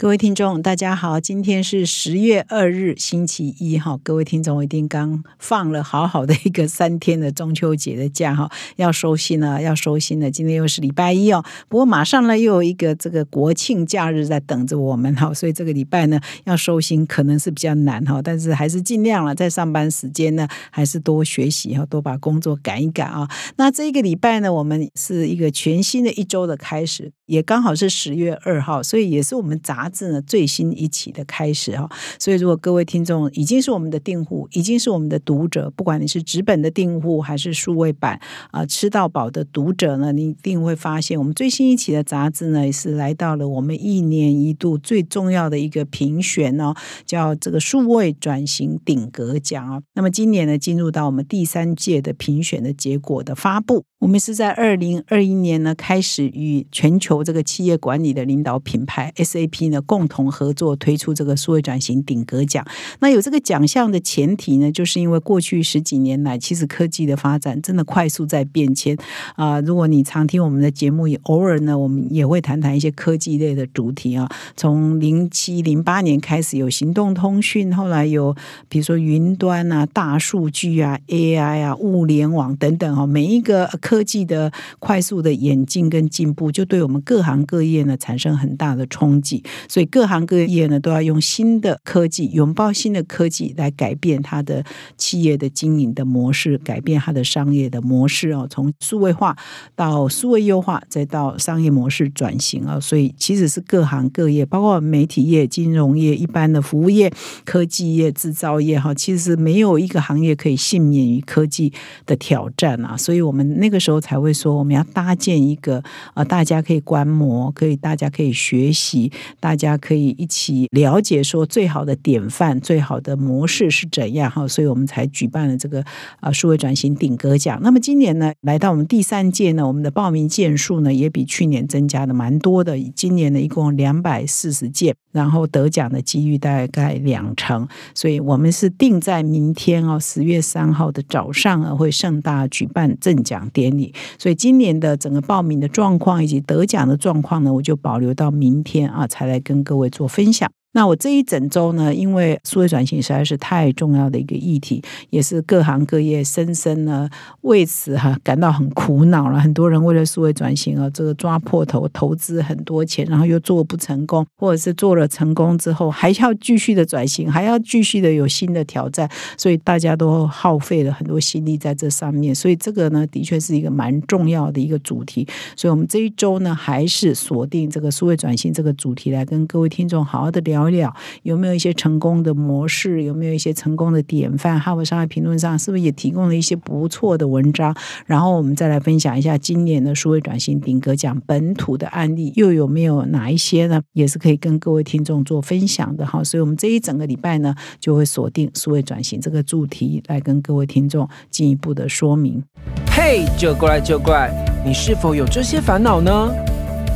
各位听众，大家好，今天是十月二日，星期一哈。各位听众，我一定刚放了好好的一个三天的中秋节的假哈，要收心了，要收心了。今天又是礼拜一哦，不过马上呢又有一个这个国庆假日在等着我们哈，所以这个礼拜呢要收心可能是比较难哈，但是还是尽量了，在上班时间呢还是多学习哈，多把工作赶一赶啊。那这个礼拜呢，我们是一个全新的一周的开始，也刚好是十月二号，所以也是我们杂。字呢最新一期的开始哈，所以如果各位听众已经是我们的订户，已经是我们的读者，不管你是纸本的订户还是数位版啊，吃到饱的读者呢，你一定会发现我们最新一期的杂志呢，也是来到了我们一年一度最重要的一个评选哦，叫这个数位转型顶格奖啊。那么今年呢，进入到我们第三届的评选的结果的发布。我们是在二零二一年呢，开始与全球这个企业管理的领导品牌 SAP 呢共同合作推出这个数位转型顶格奖。那有这个奖项的前提呢，就是因为过去十几年来，其实科技的发展真的快速在变迁啊。如果你常听我们的节目，也偶尔呢，我们也会谈谈一些科技类的主题啊。从零七零八年开始有行动通讯，后来有比如说云端啊、大数据啊、AI 啊、物联网等等哈，每一个。科技的快速的演进跟进步，就对我们各行各业呢产生很大的冲击。所以各行各业呢都要用新的科技，拥抱新的科技来改变它的企业的经营的模式，改变它的商业的模式哦。从数位化到数位优化，再到商业模式转型啊。所以其实是各行各业，包括媒体业、金融业、一般的服务业、科技业、制造业哈，其实没有一个行业可以幸免于科技的挑战啊。所以我们那个。时候才会说，我们要搭建一个呃，大家可以观摩，可以大家可以学习，大大家可以一起了解说最好的典范、最好的模式是怎样哈。所以我们才举办了这个啊数位转型顶格奖。那么今年呢，来到我们第三届呢，我们的报名件数呢也比去年增加的蛮多的。今年呢，一共两百四十件，然后得奖的几率大概两成。所以我们是定在明天哦，十月三号的早上啊，会盛大举办赠奖。典礼，所以今年的整个报名的状况以及得奖的状况呢，我就保留到明天啊，才来跟各位做分享。那我这一整周呢，因为数位转型实在是太重要的一个议题，也是各行各业深深呢为此哈感到很苦恼了。很多人为了数位转型啊，这个抓破头投资很多钱，然后又做不成功，或者是做了成功之后还要继续的转型，还要继续的有新的挑战，所以大家都耗费了很多心力在这上面。所以这个呢，的确是一个蛮重要的一个主题。所以我们这一周呢，还是锁定这个数位转型这个主题来跟各位听众好好的聊。聊一聊有没有一些成功的模式，有没有一些成功的典范？哈佛商业评论上是不是也提供了一些不错的文章？然后我们再来分享一下今年的数位转型顶格奖本土的案例，又有没有哪一些呢？也是可以跟各位听众做分享的哈。所以，我们这一整个礼拜呢，就会锁定数位转型这个主题来跟各位听众进一步的说明。嘿，就过来就过来，你是否有这些烦恼呢？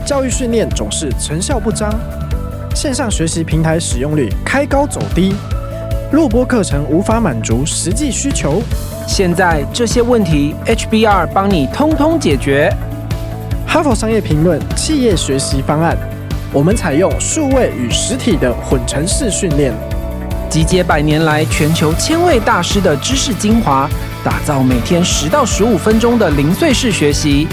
教育训练总是成效不彰。线上学习平台使用率开高走低，录播课程无法满足实际需求。现在这些问题，HBR 帮你通通解决。哈佛商业评论企业学习方案，我们采用数位与实体的混成式训练，集结百年来全球千位大师的知识精华，打造每天十到十五分钟的零碎式学习，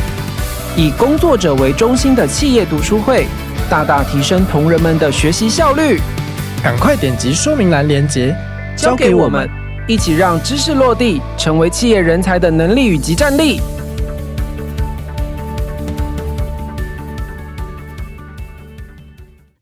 以工作者为中心的企业读书会。大大提升同仁们的学习效率，赶快点击说明栏链接，交给我们，一起让知识落地，成为企业人才的能力与集战力。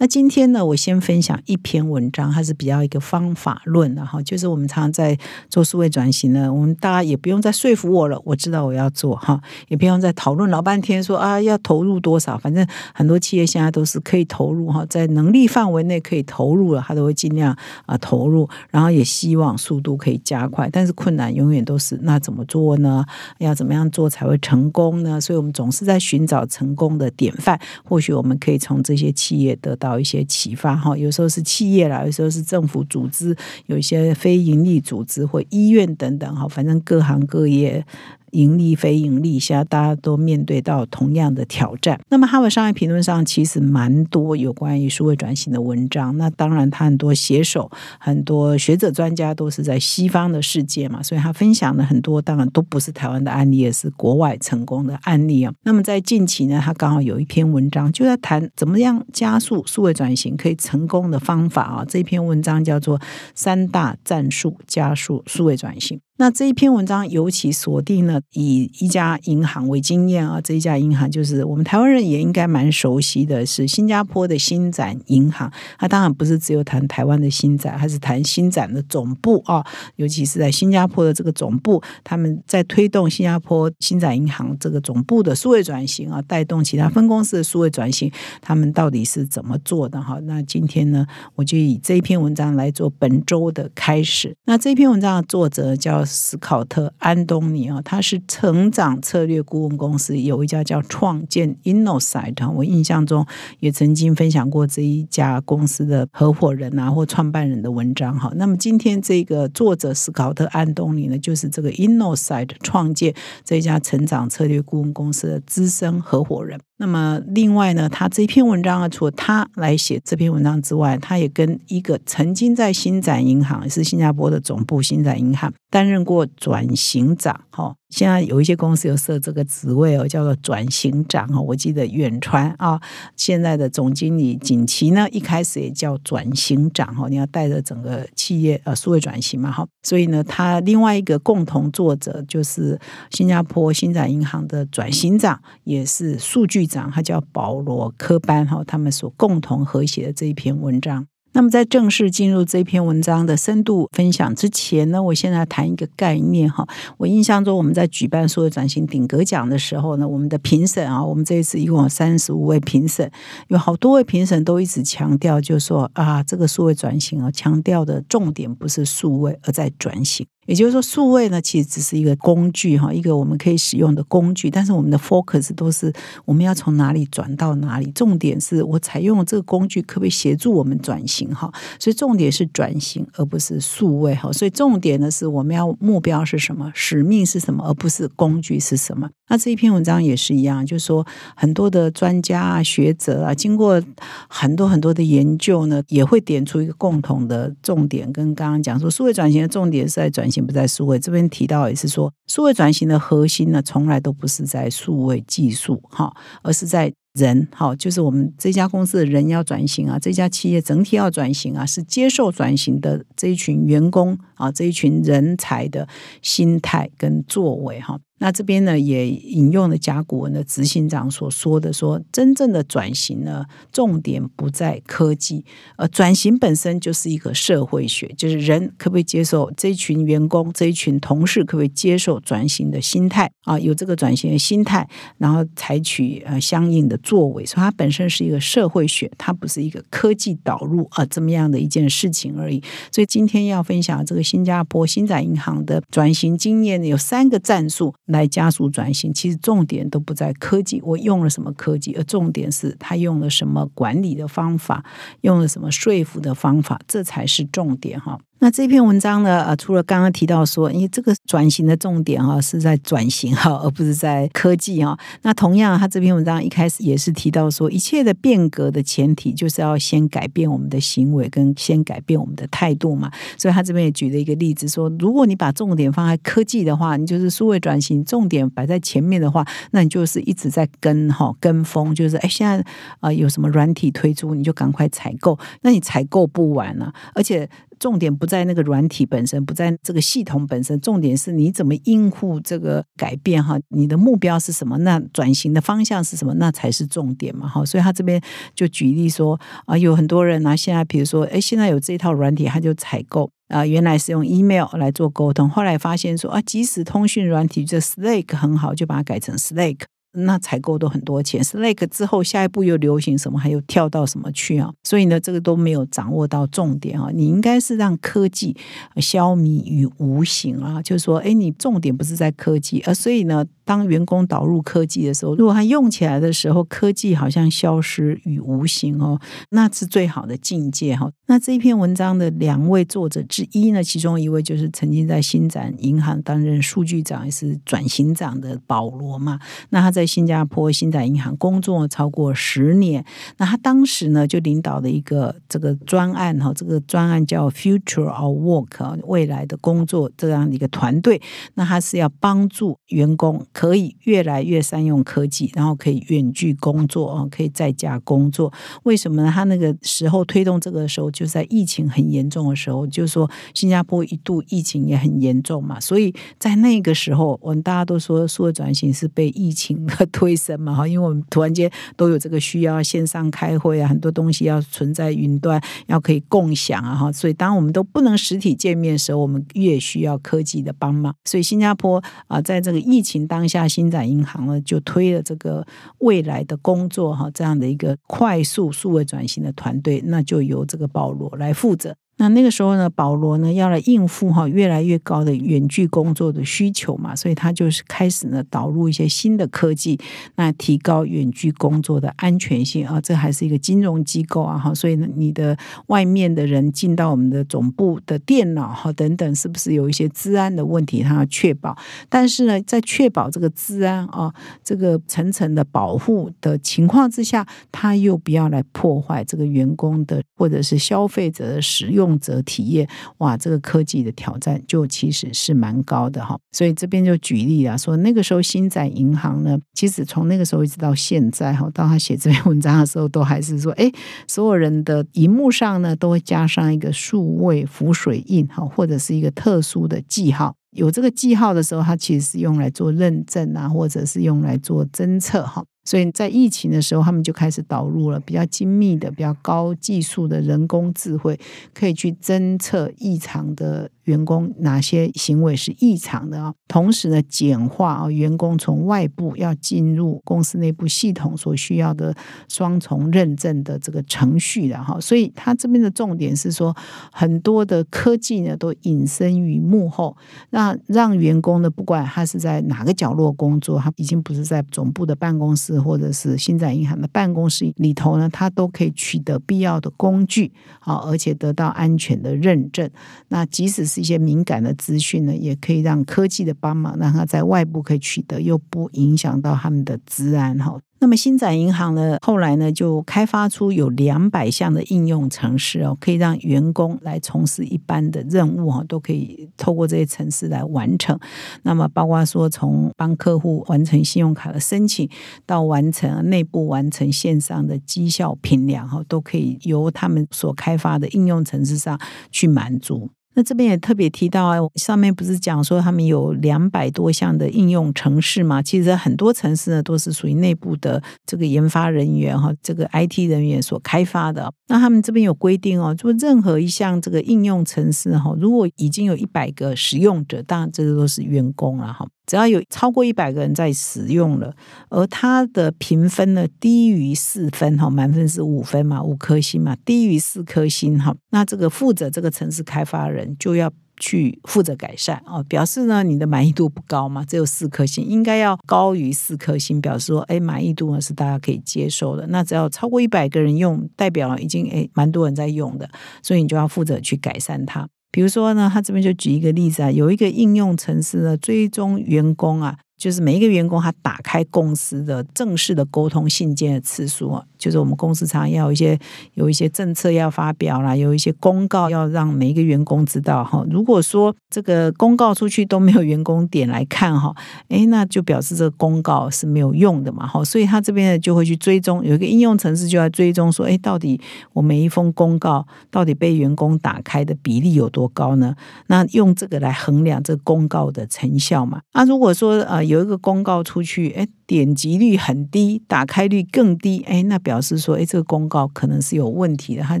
那今天呢，我先分享一篇文章，它是比较一个方法论的哈，就是我们常常在做数位转型呢，我们大家也不用再说服我了，我知道我要做哈，也不用再讨论老半天说啊要投入多少，反正很多企业现在都是可以投入哈，在能力范围内可以投入了，他都会尽量啊投入，然后也希望速度可以加快，但是困难永远都是那怎么做呢？要怎么样做才会成功呢？所以我们总是在寻找成功的典范，或许我们可以从这些企业得到。有一些启发哈，有时候是企业啦，有时候是政府组织，有一些非营利组织或医院等等哈，反正各行各业。盈利非盈利下，大家都面对到同样的挑战。那么，哈佛商业评论上其实蛮多有关于数位转型的文章。那当然，他很多写手、很多学者、专家都是在西方的世界嘛，所以他分享的很多当然都不是台湾的案例，也是国外成功的案例啊。那么在近期呢，他刚好有一篇文章就在谈怎么样加速数位转型可以成功的方法啊。这篇文章叫做《三大战术加速数位转型》。那这一篇文章尤其锁定了以一家银行为经验啊，这一家银行就是我们台湾人也应该蛮熟悉的，是新加坡的新展银行。它当然不是只有谈台湾的新展，还是谈新展的总部啊，尤其是在新加坡的这个总部，他们在推动新加坡新展银行这个总部的数位转型啊，带动其他分公司的数位转型，他们到底是怎么做的哈？那今天呢，我就以这一篇文章来做本周的开始。那这篇文章的作者叫。斯考特·安东尼啊，他是成长策略顾问公司有一家叫创建 Innosight，我印象中也曾经分享过这一家公司的合伙人啊或创办人的文章哈。那么今天这个作者斯考特·安东尼呢，就是这个 Innosight 创建这家成长策略顾问公司的资深合伙人。那么另外呢，他这篇文章啊，除了他来写这篇文章之外，他也跟一个曾经在新展银行，是新加坡的总部新展银行担任过转型长，哈。现在有一些公司有设这个职位哦，叫做转型长哦。我记得远传啊，现在的总经理锦旗呢，一开始也叫转型长哈。你要带着整个企业呃数位转型嘛哈。所以呢，他另外一个共同作者就是新加坡新展银行的转型长，也是数据长，他叫保罗科班哈。他们所共同合写的这一篇文章。那么，在正式进入这篇文章的深度分享之前呢，我现在谈一个概念哈。我印象中，我们在举办数位转型顶格奖的时候呢，我们的评审啊，我们这一次一共有三十五位评审，有好多位评审都一直强调，就说啊，这个数位转型啊，强调的重点不是数位，而在转型。也就是说，数位呢，其实只是一个工具哈，一个我们可以使用的工具。但是我们的 focus 都是我们要从哪里转到哪里，重点是我采用这个工具可不可以协助我们转型哈？所以重点是转型，而不是数位哈。所以重点呢是我们要目标是什么，使命是什么，而不是工具是什么。那这一篇文章也是一样，就是说很多的专家啊、学者啊，经过很多很多的研究呢，也会点出一个共同的重点，跟刚刚讲说数位转型的重点是在转型。不在数位这边提到也是说，数位转型的核心呢，从来都不是在数位技术哈，而是在人哈，就是我们这家公司的人要转型啊，这家企业整体要转型啊，是接受转型的这一群员工啊，这一群人才的心态跟作为哈。那这边呢，也引用了甲骨文的执行长所说的：“说真正的转型呢，重点不在科技，而转型本身就是一个社会学，就是人可不可以接受这一群员工、这一群同事可不可以接受转型的心态啊？有这个转型的心态，然后采取呃相应的作为，所以它本身是一个社会学，它不是一个科技导入啊这么样的一件事情而已。所以今天要分享这个新加坡新展银行的转型经验呢，有三个战术。”来加速转型，其实重点都不在科技，我用了什么科技，而重点是他用了什么管理的方法，用了什么说服的方法，这才是重点哈。那这篇文章呢？呃，除了刚刚提到说，因为这个转型的重点哈是在转型哈，而不是在科技哈。那同样，他这篇文章一开始也是提到说，一切的变革的前提就是要先改变我们的行为，跟先改变我们的态度嘛。所以他这边也举了一个例子说，如果你把重点放在科技的话，你就是数位转型重点摆在前面的话，那你就是一直在跟哈跟风，就是哎现在啊有什么软体推出，你就赶快采购，那你采购不完了，而且重点不在那个软体本身，不在这个系统本身，重点是你怎么应付这个改变哈？你的目标是什么？那转型的方向是什么？那才是重点嘛哈。所以他这边就举例说啊，有很多人啊，现在比如说，哎，现在有这套软体，他就采购啊，原来是用 email 来做沟通，后来发现说啊，即使通讯软体这 Slack 很好，就把它改成 Slack。那采购都很多钱，Slack 之后下一步又流行什么，还有跳到什么去啊？所以呢，这个都没有掌握到重点啊。你应该是让科技消弭于无形啊，就是说，哎，你重点不是在科技，而所以呢。当员工导入科技的时候，如果他用起来的时候，科技好像消失于无形哦，那是最好的境界哈。那这一篇文章的两位作者之一呢，其中一位就是曾经在新展银行担任数据长也是转型长的保罗嘛。那他在新加坡新展银行工作超过十年，那他当时呢就领导的一个这个专案哈，这个专案叫 Future of Work 未来的工作这样的一个团队，那他是要帮助员工。可以越来越善用科技，然后可以远距工作啊，可以在家工作。为什么呢？他那个时候推动这个时候，就在疫情很严重的时候，就是说新加坡一度疫情也很严重嘛，所以在那个时候，我们大家都说数位转型是被疫情推升嘛哈，因为我们突然间都有这个需要，线上开会啊，很多东西要存在云端，要可以共享啊哈，所以当我们都不能实体见面的时候，我们越需要科技的帮忙。所以新加坡啊，在这个疫情当下新展银行呢，就推了这个未来的工作哈，这样的一个快速数位转型的团队，那就由这个保罗来负责。那那个时候呢，保罗呢要来应付哈越来越高的远距工作的需求嘛，所以他就是开始呢导入一些新的科技，那提高远距工作的安全性啊。这还是一个金融机构啊哈，所以呢你的外面的人进到我们的总部的电脑哈等等，是不是有一些治安的问题？他要确保，但是呢在确保这个治安啊这个层层的保护的情况之下，他又不要来破坏这个员工的或者是消费者的使用。动辄体验，哇，这个科技的挑战就其实是蛮高的哈。所以这边就举例啊，说那个时候新展银行呢，其实从那个时候一直到现在哈，到他写这篇文章的时候，都还是说，哎，所有人的荧幕上呢，都会加上一个数位浮水印哈，或者是一个特殊的记号。有这个记号的时候，它其实是用来做认证啊，或者是用来做侦测哈。所以在疫情的时候，他们就开始导入了比较精密的、比较高技术的人工智慧，可以去侦测异常的。员工哪些行为是异常的啊？同时呢，简化啊，员工从外部要进入公司内部系统所需要的双重认证的这个程序的哈。所以他这边的重点是说，很多的科技呢都隐身于幕后，那让员工呢，不管他是在哪个角落工作，他已经不是在总部的办公室或者是新展银行的办公室里头呢，他都可以取得必要的工具啊，而且得到安全的认证。那即使是一些敏感的资讯呢，也可以让科技的帮忙，让他在外部可以取得，又不影响到他们的治安哈。那么新展银行呢，后来呢就开发出有两百项的应用程式哦，可以让员工来从事一般的任务哈，都可以透过这些程式来完成。那么包括说从帮客户完成信用卡的申请，到完成内部完成线上的绩效评量哈，都可以由他们所开发的应用程式上去满足。那这边也特别提到啊，上面不是讲说他们有两百多项的应用城市嘛？其实很多城市呢都是属于内部的这个研发人员哈，这个 IT 人员所开发的。那他们这边有规定哦，就任何一项这个应用城市哈，如果已经有一百个使用者，当然这个都是员工了哈。只要有超过一百个人在使用了，而它的评分呢低于四分哈，满分是五分嘛，五颗星嘛，低于四颗星哈，那这个负责这个城市开发人就要去负责改善哦，表示呢你的满意度不高嘛，只有四颗星，应该要高于四颗星，表示说哎满意度呢是大家可以接受的。那只要超过一百个人用，代表已经哎蛮多人在用的，所以你就要负责去改善它。比如说呢，他这边就举一个例子啊，有一个应用程式呢，追踪员工啊，就是每一个员工他打开公司的正式的沟通信件的次数啊。就是我们公司常要有一些有一些政策要发表啦，有一些公告要让每一个员工知道哈。如果说这个公告出去都没有员工点来看哈，诶，那就表示这个公告是没有用的嘛哈。所以他这边就会去追踪，有一个应用程式就要追踪说，诶，到底我每一封公告到底被员工打开的比例有多高呢？那用这个来衡量这公告的成效嘛。那如果说呃有一个公告出去，诶。点击率很低，打开率更低，哎，那表示说，哎，这个公告可能是有问题的，他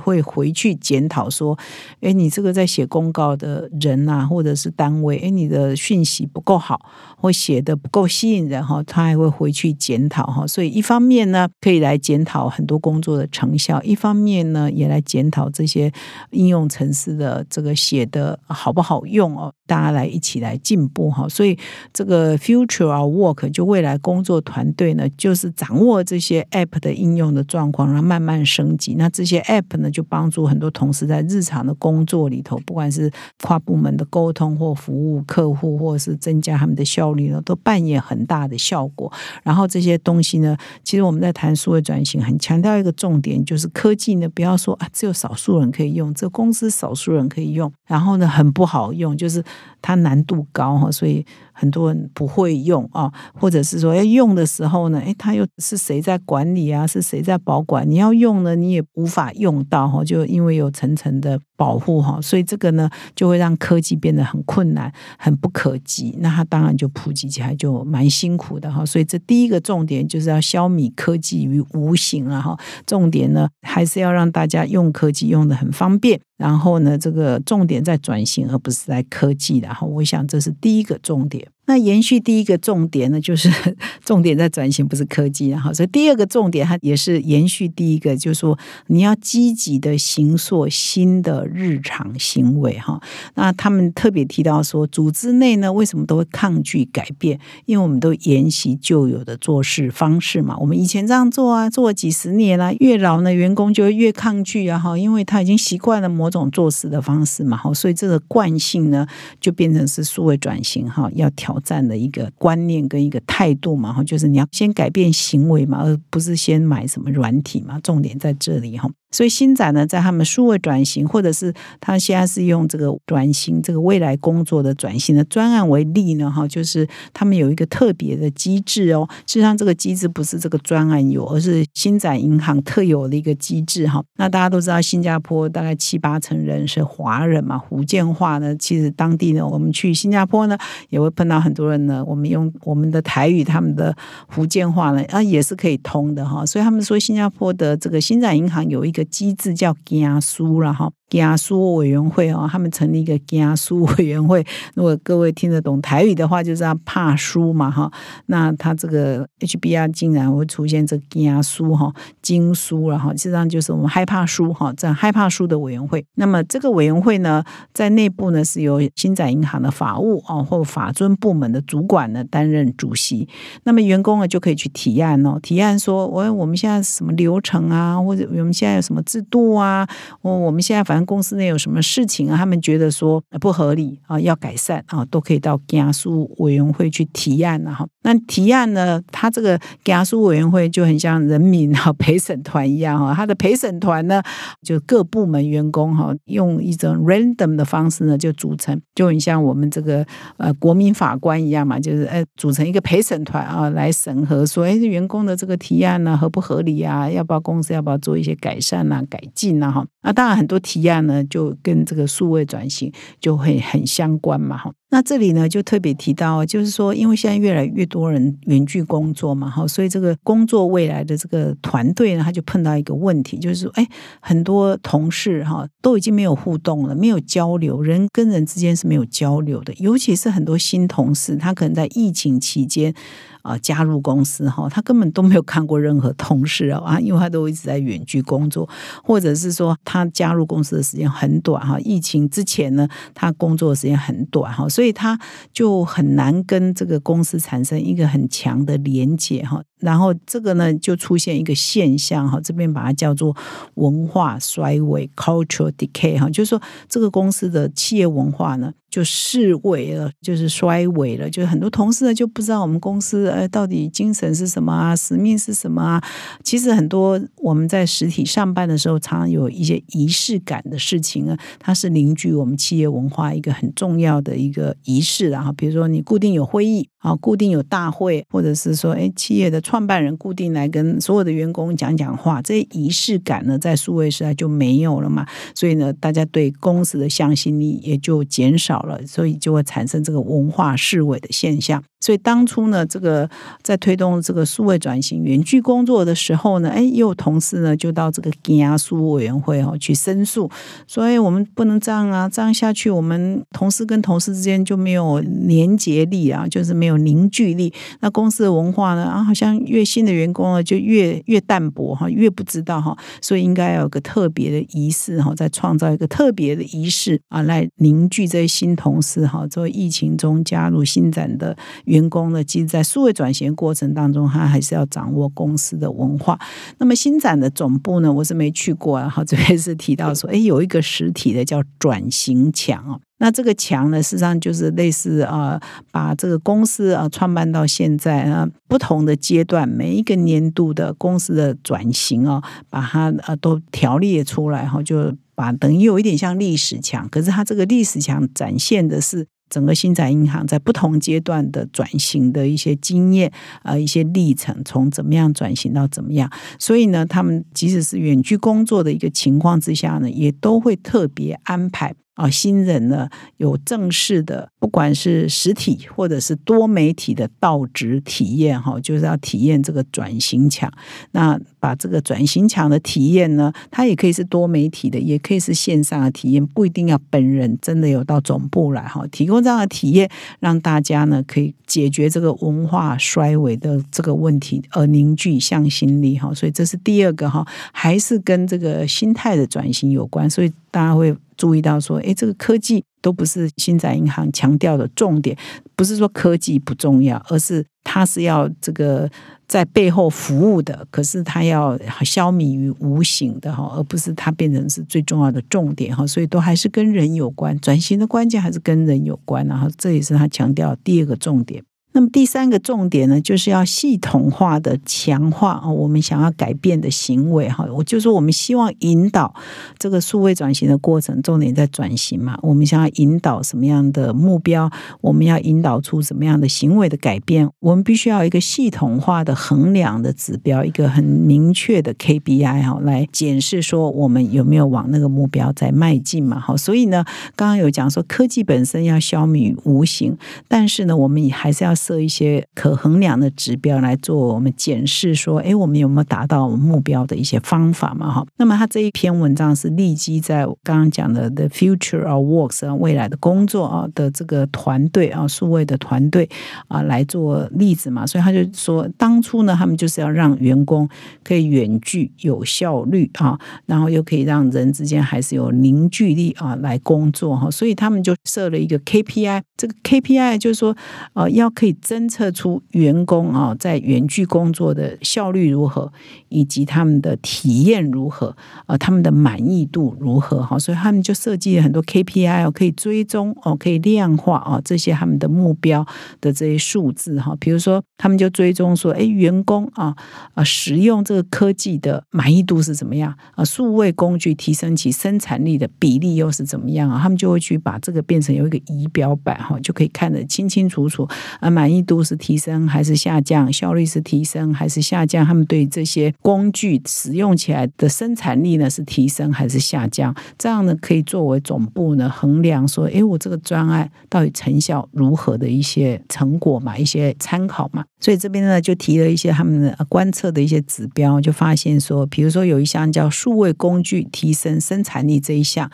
会回去检讨说，哎，你这个在写公告的人呐，或者是单位，哎，你的讯息不够好，或写的不够吸引人哈，他还会回去检讨哈。所以一方面呢，可以来检讨很多工作的成效；一方面呢，也来检讨这些应用程式的这个写的好不好用哦。大家来一起来进步哈。所以这个 future work 就未来工工作团队呢，就是掌握这些 App 的应用的状况，然后慢慢升级。那这些 App 呢，就帮助很多同事在日常的工作里头，不管是跨部门的沟通或服务客户，或是增加他们的效率呢，都扮演很大的效果。然后这些东西呢，其实我们在谈数位转型，很强调一个重点，就是科技呢，不要说啊，只有少数人可以用，这公司少数人可以用，然后呢，很不好用，就是它难度高哈，所以。很多人不会用啊，或者是说要用的时候呢，诶，它又是谁在管理啊？是谁在保管？你要用呢，你也无法用到哈，就因为有层层的保护哈，所以这个呢就会让科技变得很困难、很不可及。那它当然就普及起来就蛮辛苦的哈。所以这第一个重点就是要消弭科技于无形啊哈。重点呢还是要让大家用科技用的很方便。然后呢，这个重点在转型，而不是在科技。然后，我想这是第一个重点。那延续第一个重点呢，就是 重点在转型，不是科技。然后，所以第二个重点，它也是延续第一个，就是说你要积极的行塑新的日常行为。哈，那他们特别提到说，组织内呢，为什么都会抗拒改变？因为我们都沿袭旧有的做事方式嘛。我们以前这样做啊，做了几十年了，越老呢，员工就越抗拒啊。哈，因为他已经习惯了某种做事的方式嘛。哈，所以这个惯性呢，就变成是数位转型哈，要调。战的一个观念跟一个态度嘛，哈，就是你要先改变行为嘛，而不是先买什么软体嘛，重点在这里哈。所以新展呢，在他们数位转型，或者是他现在是用这个转型这个未来工作的转型的专案为例呢，哈，就是他们有一个特别的机制哦。实际上，这个机制不是这个专案有，而是新展银行特有的一个机制哈。那大家都知道，新加坡大概七八成人是华人嘛，福建话呢，其实当地呢，我们去新加坡呢，也会碰到很多人呢，我们用我们的台语，他们的福建话呢，啊，也是可以通的哈。所以他们说，新加坡的这个新展银行有一个。机制叫加苏了哈。家书委员会哦，他们成立一个家书委员会。如果各位听得懂台语的话，就是要怕书嘛哈。那他这个 HBR 竟然会出现这家书哈，经书了哈，实际上就是我们害怕书哈，这样害怕书的委员会。那么这个委员会呢，在内部呢是由新展银行的法务哦或法尊部门的主管呢担任主席。那么员工呢就可以去提案哦，提案说我我们现在什么流程啊，或者我们现在有什么制度啊，我我们现在反。公司内有什么事情啊？他们觉得说不合理啊，要改善啊，都可以到加速委员会去提案了哈。那提案呢，他这个加速委员会就很像人民哈 陪审团一样哈。他的陪审团呢，就各部门员工哈，用一种 random 的方式呢，就组成，就很像我们这个呃国民法官一样嘛，就是哎组成一个陪审团啊，来审核说哎员工的这个提案呢合不合理啊？要不要公司要不要做一些改善啊、改进啊？哈，那当然很多提案。这样呢，就跟这个数位转型就会很相关嘛，哈。那这里呢，就特别提到，就是说，因为现在越来越多人远距工作嘛，哈，所以这个工作未来的这个团队呢，他就碰到一个问题，就是说，哎，很多同事哈都已经没有互动了，没有交流，人跟人之间是没有交流的，尤其是很多新同事，他可能在疫情期间。啊，加入公司哈，他根本都没有看过任何同事啊，因为他都一直在远距工作，或者是说他加入公司的时间很短哈。疫情之前呢，他工作的时间很短哈，所以所以他就很难跟这个公司产生一个很强的连接哈。然后这个呢就出现一个现象哈，这边把它叫做文化衰微 （cultural decay） 哈，就是说这个公司的企业文化呢。就式微了，就是衰微了，就是很多同事呢就不知道我们公司呃到底精神是什么啊，使命是什么啊。其实很多我们在实体上班的时候，常常有一些仪式感的事情啊，它是凝聚我们企业文化一个很重要的一个仪式啊。比如说你固定有会议啊，固定有大会，或者是说哎企业的创办人固定来跟所有的员工讲讲话，这些仪式感呢在数位时代就没有了嘛。所以呢，大家对公司的向心力也就减少。了，所以就会产生这个文化式微的现象。所以当初呢，这个在推动这个数位转型、远距工作的时候呢，哎，又有同事呢就到这个压数委员会哦去申诉，所以我们不能这样啊，这样下去，我们同事跟同事之间就没有连结力啊，就是没有凝聚力。那公司的文化呢，啊，好像越新的员工啊就越越淡薄哈，越不知道哈，所以应该有个特别的仪式哈，再创造一个特别的仪式啊，来凝聚这些新同事哈，作为疫情中加入新展的。员工呢，其实，在数位转型过程当中，他还是要掌握公司的文化。那么，新展的总部呢，我是没去过啊。好，这边是提到说，哎，有一个实体的叫转型墙啊。那这个墙呢，事实上就是类似啊，把这个公司啊创办到现在啊，不同的阶段，每一个年度的公司的转型啊，把它啊都条列出来哈，就把等于有一点像历史墙。可是它这个历史墙展现的是。整个新展银行在不同阶段的转型的一些经验，呃，一些历程，从怎么样转型到怎么样，所以呢，他们即使是远距工作的一个情况之下呢，也都会特别安排。啊，新人呢有正式的，不管是实体或者是多媒体的到职体验，哈，就是要体验这个转型墙。那把这个转型墙的体验呢，它也可以是多媒体的，也可以是线上的体验，不一定要本人真的有到总部来，哈，提供这样的体验，让大家呢可以解决这个文化衰微的这个问题，而凝聚向心力，哈。所以这是第二个哈，还是跟这个心态的转型有关，所以大家会。注意到说，哎，这个科技都不是新展银行强调的重点，不是说科技不重要，而是它是要这个在背后服务的，可是它要消弭于无形的哈，而不是它变成是最重要的重点哈，所以都还是跟人有关，转型的关键还是跟人有关，然后这也是他强调第二个重点。那么第三个重点呢，就是要系统化的强化啊，我们想要改变的行为哈。我就说，我们希望引导这个数位转型的过程，重点在转型嘛。我们想要引导什么样的目标？我们要引导出什么样的行为的改变？我们必须要一个系统化的衡量的指标，一个很明确的 KPI 哈，来检视说我们有没有往那个目标在迈进嘛。好，所以呢，刚刚有讲说科技本身要消弭无形，但是呢，我们也还是要。设一些可衡量的指标来做我们检视，说，哎，我们有没有达到目标的一些方法嘛？哈，那么他这一篇文章是立基在刚刚讲的 The Future of Works 未来的工作啊的这个团队啊，数位的团队啊来做例子嘛，所以他就说，当初呢，他们就是要让员工可以远距有效率啊，然后又可以让人之间还是有凝聚力啊来工作哈，所以他们就设了一个 KPI，这个 KPI 就是说，呃，要可以。侦测出员工啊在远距工作的效率如何，以及他们的体验如何，呃，他们的满意度如何哈，所以他们就设计了很多 KPI 哦，可以追踪哦，可以量化啊这些他们的目标的这些数字哈，比如说他们就追踪说，哎，员工啊啊使用这个科技的满意度是怎么样啊？数位工具提升其生产力的比例又是怎么样啊？他们就会去把这个变成有一个仪表板哈，就可以看得清清楚楚啊。满意度是提升还是下降？效率是提升还是下降？他们对这些工具使用起来的生产力呢是提升还是下降？这样呢可以作为总部呢衡量说，哎，我这个专案到底成效如何的一些成果嘛，一些参考嘛。所以这边呢就提了一些他们的观测的一些指标，就发现说，比如说有一项叫数位工具提升生产力这一项，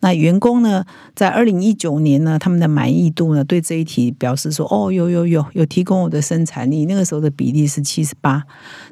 那员工呢在二零一九年呢他们的满意度呢对这一题表示说，哦，有有。有有提供我的生产力，那个时候的比例是七十八。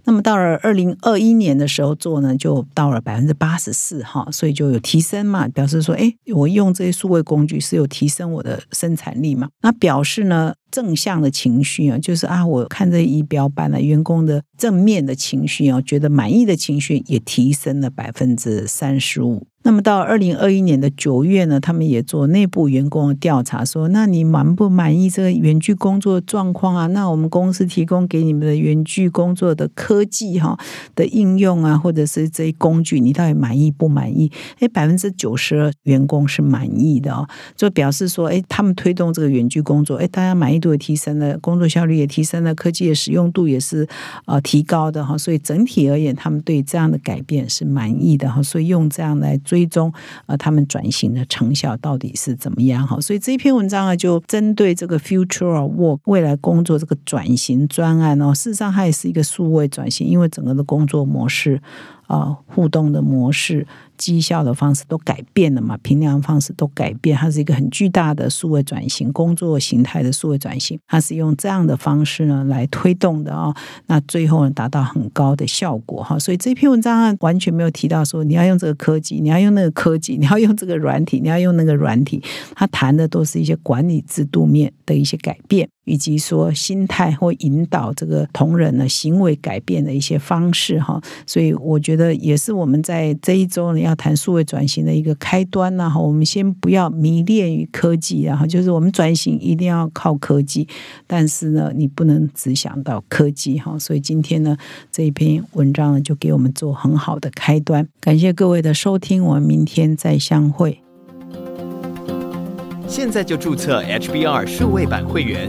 那么到了二零二一年的时候做呢，就到了百分之八十四哈，所以就有提升嘛，表示说，哎，我用这些数位工具是有提升我的生产力嘛？那表示呢？正向的情绪啊，就是啊，我看这仪表板了，员工的正面的情绪啊，觉得满意的情绪也提升了百分之三十五。那么到二零二一年的九月呢，他们也做内部员工的调查，说：那你满不满意这个远距工作状况啊？那我们公司提供给你们的远距工作的科技哈的应用啊，或者是这些工具，你到底满意不满意？哎，百分之九十二员工是满意的哦，就表示说，哎，他们推动这个远距工作，哎，大家满意度也提升了，工作效率也提升了，科技的使用度也是呃提高的哈，所以整体而言，他们对这样的改变是满意的哈，所以用这样来做。追踪呃，他们转型的成效到底是怎么样？哈，所以这一篇文章啊，就针对这个 future work 未来工作这个转型专案哦，事实上它也是一个数位转型，因为整个的工作模式啊，互动的模式。绩效的方式都改变了嘛？评量方式都改变，它是一个很巨大的数位转型，工作形态的数位转型，它是用这样的方式呢来推动的啊。那最后呢，达到很高的效果哈。所以这篇文章完全没有提到说你要用这个科技，你要用那个科技，你要用这个软体，你要用那个软体。它谈的都是一些管理制度面的一些改变，以及说心态或引导这个同仁的行为改变的一些方式哈。所以我觉得也是我们在这一周呢。要谈数位转型的一个开端呢，哈，我们先不要迷恋于科技，然后就是我们转型一定要靠科技，但是呢，你不能只想到科技，哈，所以今天呢这一篇文章呢就给我们做很好的开端，感谢各位的收听，我们明天再相会。现在就注册 HBR 数位版会员，